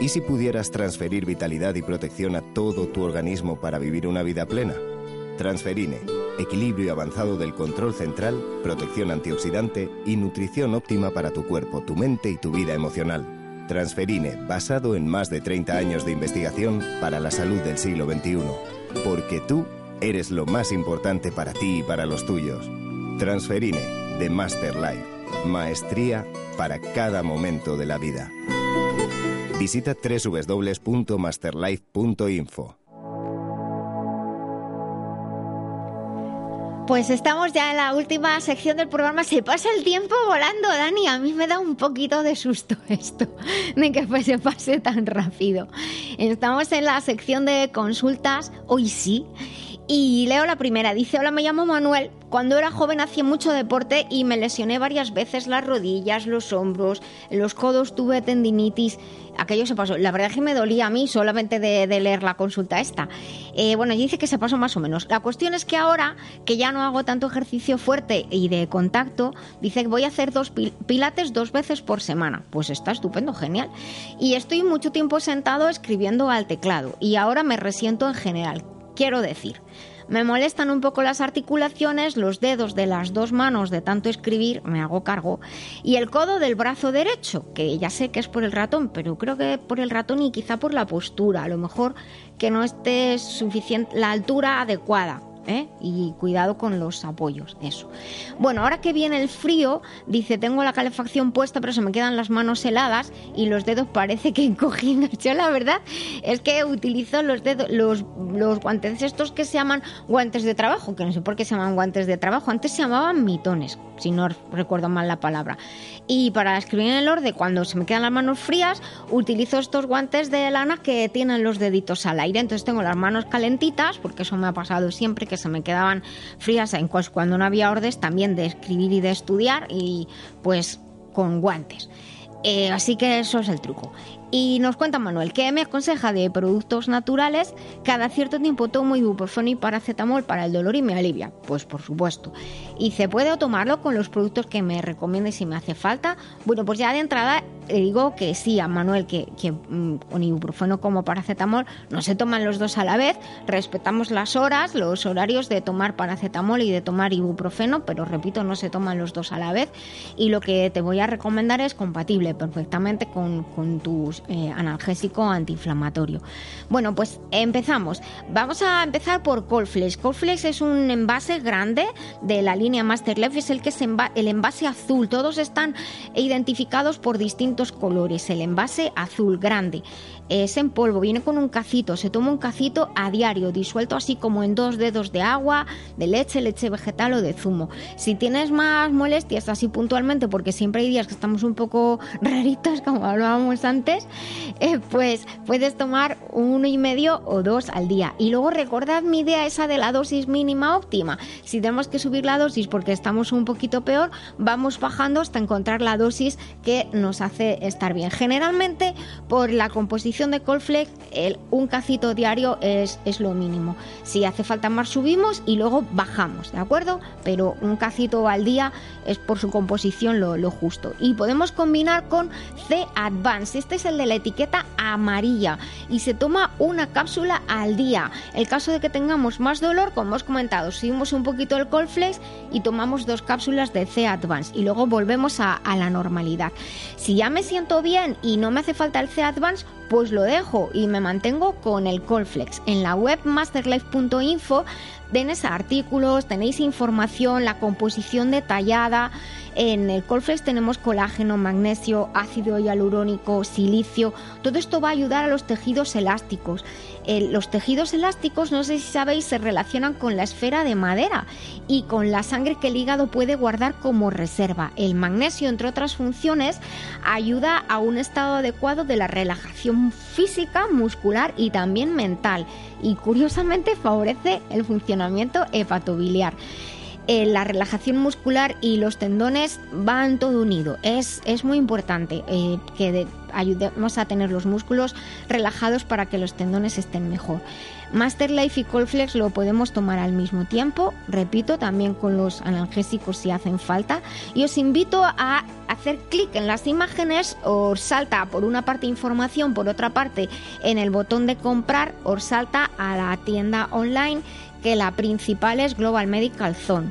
S5: ¿Y si pudieras transferir vitalidad y protección a todo tu organismo para vivir una vida plena? Transferine, equilibrio avanzado del control central, protección antioxidante y nutrición óptima para tu cuerpo, tu mente y tu vida emocional. Transferine, basado en más de 30 años de investigación para la salud del siglo XXI. Porque tú eres lo más importante para ti y para los tuyos. Transferine, de Master Life. Maestría para cada momento de la vida. Visita www.masterlife.info.
S1: Pues estamos ya en la última sección del programa. Se pasa el tiempo volando, Dani. A mí me da un poquito de susto esto, de que pues se pase tan rápido. Estamos en la sección de consultas, hoy sí. Y leo la primera. Dice, hola, me llamo Manuel. Cuando era joven hacía mucho deporte y me lesioné varias veces las rodillas, los hombros, los codos, tuve tendinitis. Aquello se pasó. La verdad es que me dolía a mí solamente de, leer la consulta esta. Eh, bueno, dice que se pasó más o menos. La cuestión es que ahora que ya no hago tanto ejercicio fuerte y de contacto, dice que voy a hacer dos pil- pilates dos veces por semana. Pues está estupendo, genial. Y estoy mucho tiempo sentado escribiendo al teclado y ahora me resiento en general. Quiero decir, Me molestan un poco las articulaciones, los dedos de las dos manos de tanto escribir, me hago cargo, y el codo del brazo derecho, que ya sé que es por el ratón, pero creo que por el ratón y quizá por la postura, a lo mejor que no esté suficiente la altura adecuada. ¿Eh? y cuidado con los apoyos, eso. Bueno, ahora que viene el frío, dice, tengo la calefacción puesta, pero se me quedan las manos heladas y los dedos parece que encogidos. Yo la verdad es que utilizo los dedos, los, los guantes estos que se llaman guantes de trabajo, que no sé por qué se llaman guantes de trabajo, antes se llamaban mitones, si no recuerdo mal la palabra. Y para escribir en el orden, cuando se me quedan las manos frías, utilizo estos guantes de lana que tienen los deditos al aire. Entonces tengo las manos calentitas, porque eso me ha pasado siempre, que se me quedaban frías en cuando no había órdenes también de escribir y de estudiar, y pues con guantes. Eh, así que eso es el truco. Y nos cuenta Manuel que me aconseja de productos naturales. Cada cierto tiempo tomo ibuprofeno y paracetamol para el dolor y me alivia. Pues por supuesto. Y se puede tomarlo con los productos que me recomiende si me hace falta. Bueno, pues ya de entrada le digo que sí a Manuel, que, mm, con ibuprofeno como paracetamol no se toman los dos a la vez. Respetamos las horas, los horarios de tomar paracetamol y de tomar ibuprofeno, pero repito, no se toman los dos a la vez. Y lo que te voy a recomendar es compatible perfectamente con, con eh, analgésico antiinflamatorio. Bueno, pues empezamos. Vamos a empezar por Colflex. Colflex es un envase grande de la línea Masterlife, es el que es el envase azul. Todos están identificados por distintos colores. El envase azul grande es en polvo, viene con un cacito, se toma un cacito a diario, disuelto así como en dos dedos de agua, de leche, leche vegetal o de zumo. Si tienes más molestias así puntualmente, porque siempre hay días que estamos un poco raritos, como hablábamos antes, eh, pues puedes tomar uno y medio o dos al día. Y luego recordad mi idea esa de la dosis mínima óptima. Si tenemos que subir la dosis porque estamos un poquito peor, vamos bajando hasta encontrar la dosis que nos hace estar bien. Generalmente, por la composición de Colflex, el, un cacito diario es, es lo mínimo. Si hace falta más, subimos y luego bajamos, ¿de acuerdo? Pero un cacito al día es por su composición lo, lo justo. Y podemos combinar con C Advance. Este es el de la etiqueta amarilla y se toma una cápsula al día. El caso de que tengamos más dolor, como hemos comentado, subimos un poquito el Colflex y tomamos dos cápsulas de C Advance y luego volvemos a, a la normalidad. Si ya me siento bien y no me hace falta el C Advance, pues lo dejo y me mantengo con el Colflex. En la web masterlife.info tenéis artículos, tenéis información, la composición detallada. En el Colflex tenemos colágeno, magnesio, ácido hialurónico, silicio. Todo esto va a ayudar a los tejidos elásticos. Eh, los tejidos elásticos, no sé si sabéis, se relacionan con la esfera de madera y con la sangre que el hígado puede guardar como reserva. El magnesio, entre otras funciones, ayuda a un estado adecuado de la relajación física, muscular y también mental. Y curiosamente favorece el funcionamiento hepatobiliar. Eh, la relajación muscular y los tendones van todo unido. Es, es muy importante eh, que de- ayudemos a tener los músculos relajados para que los tendones estén mejor. Master Life y Colflex lo podemos tomar al mismo tiempo, repito, también con los analgésicos si hacen falta. Y os invito a hacer clic en las imágenes, os salta por una parte información, por otra parte en el botón de comprar, os salta a la tienda online que la principal es Global Medical Zone.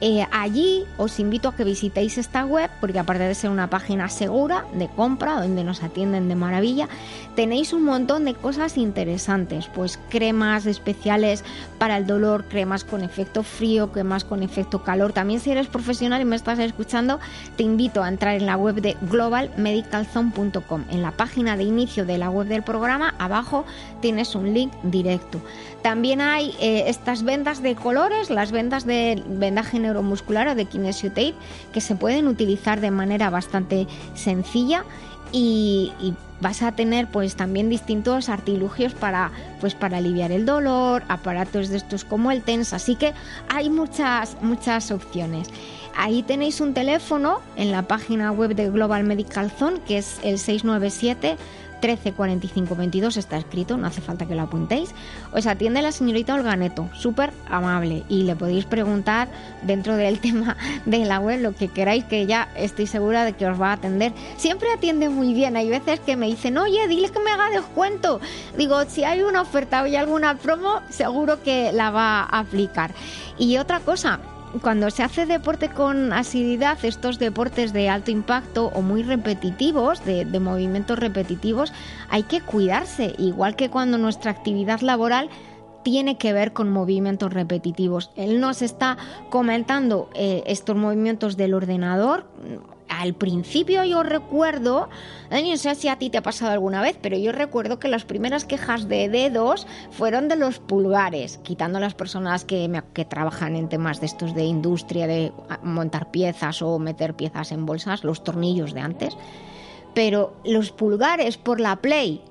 S1: Eh, allí os invito a que visitéis esta web porque aparte de ser una página segura de compra donde nos atienden de maravilla, tenéis un montón de cosas interesantes, pues cremas especiales para el dolor, cremas con efecto frío, cremas con efecto calor. También si eres profesional y me estás escuchando, te invito a entrar en la web de globalmedicalzone.com. En la página de inicio de la web del programa, abajo tienes un link directo. También hay eh, estas vendas de colores, las vendas de vendaje neuromuscular o de kinesio tape, que se pueden utilizar de manera bastante sencilla y, y vas a tener pues también distintos artilugios para pues para aliviar el dolor, aparatos de estos como el TENS, así que hay muchas muchas opciones. Ahí tenéis un teléfono en la página web de Global Medical Zone que es el 697 13 45 22 está escrito, no hace falta que lo apuntéis. Os atiende la señorita Olganeto, súper amable y le podéis preguntar dentro del tema de la web lo que queráis que ella estoy segura de que os va a atender. Siempre atiende muy bien. Hay veces que me dicen, oye, dile que me haga descuento. Digo, si hay una oferta o hay alguna promo, seguro que la va a aplicar. Y otra cosa, cuando se hace deporte con asiduidad, estos deportes de alto impacto o muy repetitivos, de, de movimientos repetitivos, hay que cuidarse, igual que cuando nuestra actividad laboral tiene que ver con movimientos repetitivos. Él nos está comentando eh, estos movimientos del ordenador. Al principio yo recuerdo, no sé si a ti te ha pasado alguna vez, pero yo recuerdo que las primeras quejas de dedos fueron de los pulgares, quitando las personas que, que trabajan en temas de estos de industria, de ah, montar piezas o meter piezas en bolsas, los tornillos de antes. Pero los pulgares por la Play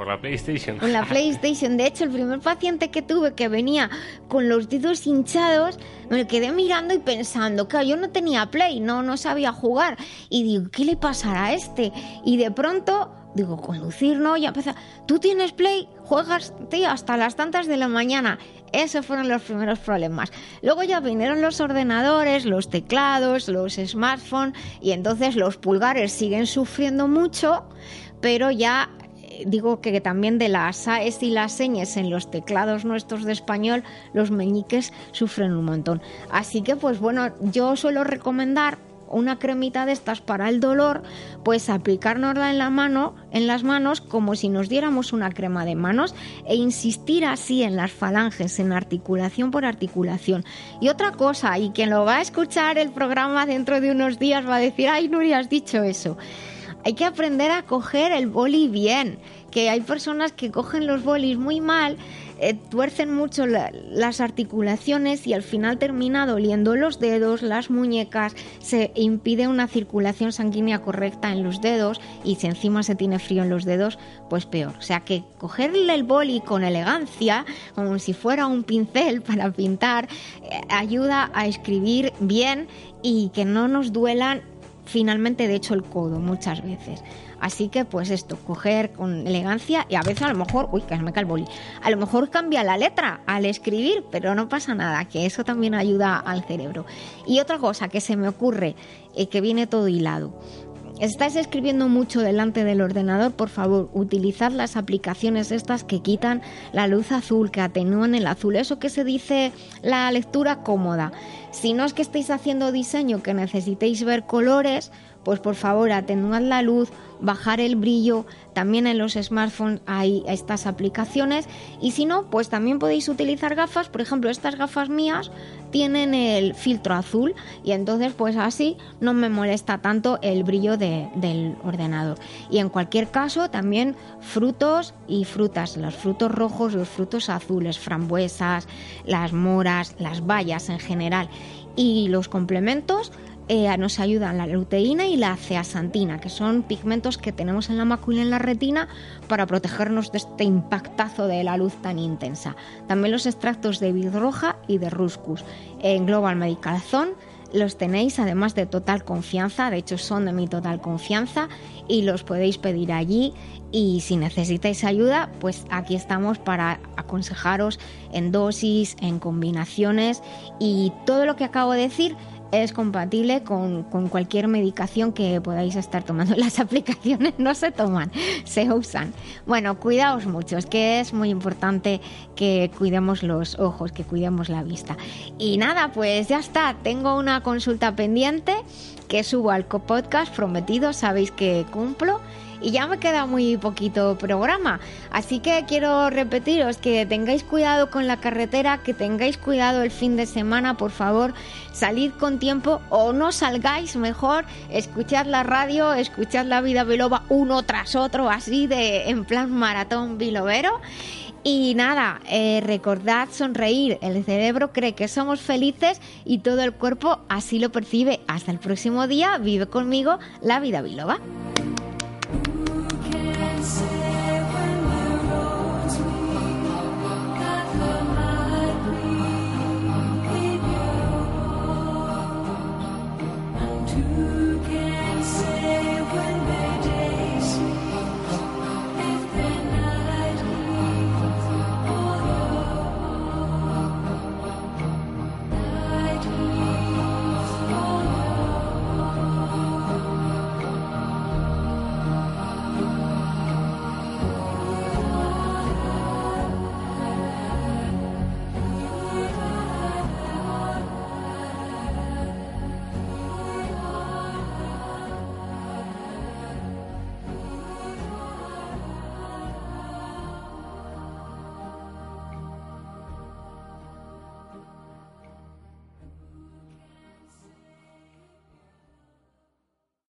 S9: Por la PlayStation.
S1: con la PlayStation. De hecho, el primer paciente que tuve que venía con los dedos hinchados, me quedé mirando y pensando, claro, yo no tenía Play, no, no sabía jugar. Y digo, ¿qué le pasará a este? Y de pronto, digo, conducir no, ya empezó, ¿tú tienes Play? Juegas, tío, hasta las tantas de la mañana. Esos fueron los primeros problemas. Luego ya vinieron los ordenadores, los teclados, los smartphones y entonces los pulgares siguen sufriendo mucho, pero ya digo que también de las AES y las señas en los teclados nuestros de español, los meñiques sufren un montón. Así que, pues bueno, yo suelo recomendar una cremita de estas para el dolor, pues aplicárnosla en la mano, en las manos, como si nos diéramos una crema de manos, e insistir así en las falanges, en articulación por articulación. Y otra cosa, y quien lo va a escuchar el programa dentro de unos días va a decir, ay, Nuria, has dicho eso. Hay que aprender a coger el boli bien, que hay personas que cogen los bolis muy mal, eh, tuercen mucho la- las articulaciones y al final termina doliendo los dedos, las muñecas, se impide una circulación sanguínea correcta en los dedos y si encima se tiene frío en los dedos, pues peor. O sea que cogerle el boli con elegancia, como si fuera un pincel para pintar, eh, ayuda a escribir bien y que no nos duelan finalmente de hecho el codo muchas veces. Así que pues esto, coger con elegancia y a veces a lo mejor, uy, que me cae el boli, a lo mejor cambia la letra al escribir, pero no pasa nada, que eso también ayuda al cerebro. Y otra cosa que se me ocurre, eh, que viene todo hilado. Estás escribiendo mucho delante del ordenador, por favor, utilizad las aplicaciones estas que quitan la luz azul, que atenúan el azul, eso que se dice la lectura cómoda. Si no es que estéis haciendo diseño que necesitéis ver colores, pues por favor atenuad la luz, bajar el brillo, también en los smartphones hay estas aplicaciones. Y si no, pues también podéis utilizar gafas, por ejemplo, estas gafas mías tienen el filtro azul y entonces pues así no me molesta tanto el brillo de- del ordenador. Y en cualquier caso también frutos y frutas, los frutos rojos, los frutos azules, frambuesas, las moras, las bayas en general. Y los complementos eh, nos ayudan la luteína y la zeaxantina, que son pigmentos que tenemos en la mácula y en la retina para protegernos de este impactazo de la luz tan intensa. También los extractos de vid roja y de ruscus. En Global Medical Zone los tenéis además de total confianza, de hecho son de mi total confianza y los podéis pedir allí y si necesitáis ayuda, pues aquí estamos para aconsejaros en dosis, en combinaciones y todo lo que acabo de decir es compatible con, con cualquier medicación que podáis estar tomando. Las aplicaciones no se toman, se usan. Bueno, cuidaos mucho, es que es muy importante que cuidemos los ojos, que cuidemos la vista. Y nada, pues ya está, tengo una consulta pendiente que subo al podcast prometido, sabéis que cumplo. Y ya me queda muy poquito programa. Así que quiero repetiros que tengáis cuidado con la carretera, que tengáis cuidado el fin de semana, por favor. Salid con tiempo o no salgáis mejor. Escuchad la radio, escuchad la vida biloba uno tras otro, así de en plan maratón bilobero. Y nada, eh, recordad sonreír. El cerebro cree que somos felices y todo el cuerpo así lo percibe. Hasta el próximo día, vive conmigo la vida biloba.